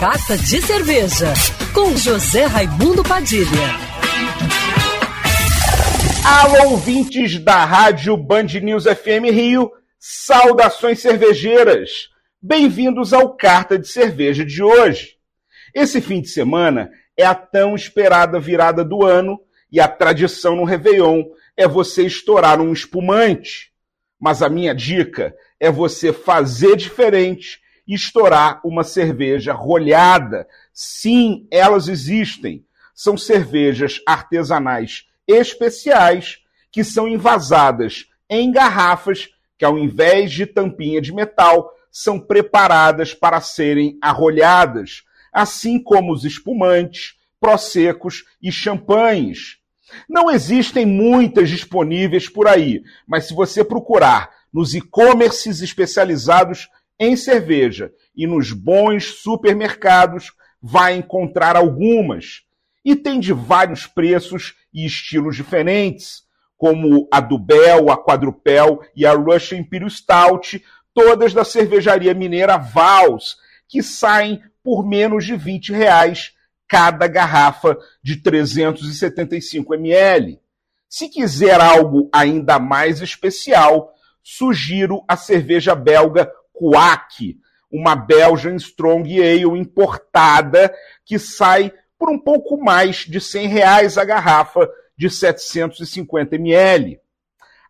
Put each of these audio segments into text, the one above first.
Carta de Cerveja, com José Raimundo Padilha. Alô, ouvintes da Rádio Band News FM Rio, saudações cervejeiras. Bem-vindos ao Carta de Cerveja de hoje. Esse fim de semana é a tão esperada virada do ano e a tradição no Réveillon é você estourar um espumante. Mas a minha dica é você fazer diferente estourar uma cerveja rolhada. Sim, elas existem. São cervejas artesanais especiais que são envasadas em garrafas que, ao invés de tampinha de metal, são preparadas para serem arrolhadas, assim como os espumantes, prosecos e champanhes. Não existem muitas disponíveis por aí, mas se você procurar nos e-commerces especializados em cerveja e nos bons supermercados, vai encontrar algumas. E tem de vários preços e estilos diferentes, como a Dubel, a Quadrupel e a Russian Imperial Stout, todas da cervejaria mineira Vals, que saem por menos de 20 reais cada garrafa de 375 ml. Se quiser algo ainda mais especial, sugiro a cerveja belga Quack, uma Belgian Strong Ale importada que sai por um pouco mais de 100 reais a garrafa de 750 ml.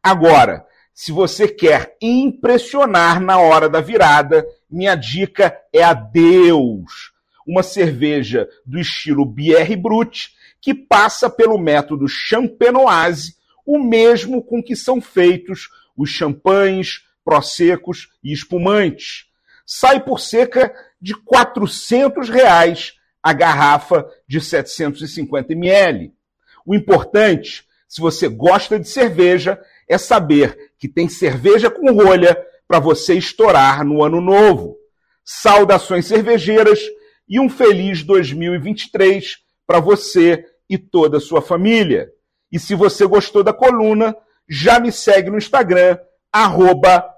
Agora, se você quer impressionar na hora da virada, minha dica é a Deus, uma cerveja do estilo Bière Brut que passa pelo método champenoise, o mesmo com que são feitos os champanhes, prosecos e espumantes. Sai por cerca de 400 reais a garrafa de 750 ml. O importante, se você gosta de cerveja, é saber que tem cerveja com rolha para você estourar no ano novo. Saudações cervejeiras e um feliz 2023 para você e toda a sua família. E se você gostou da coluna, já me segue no Instagram, arroba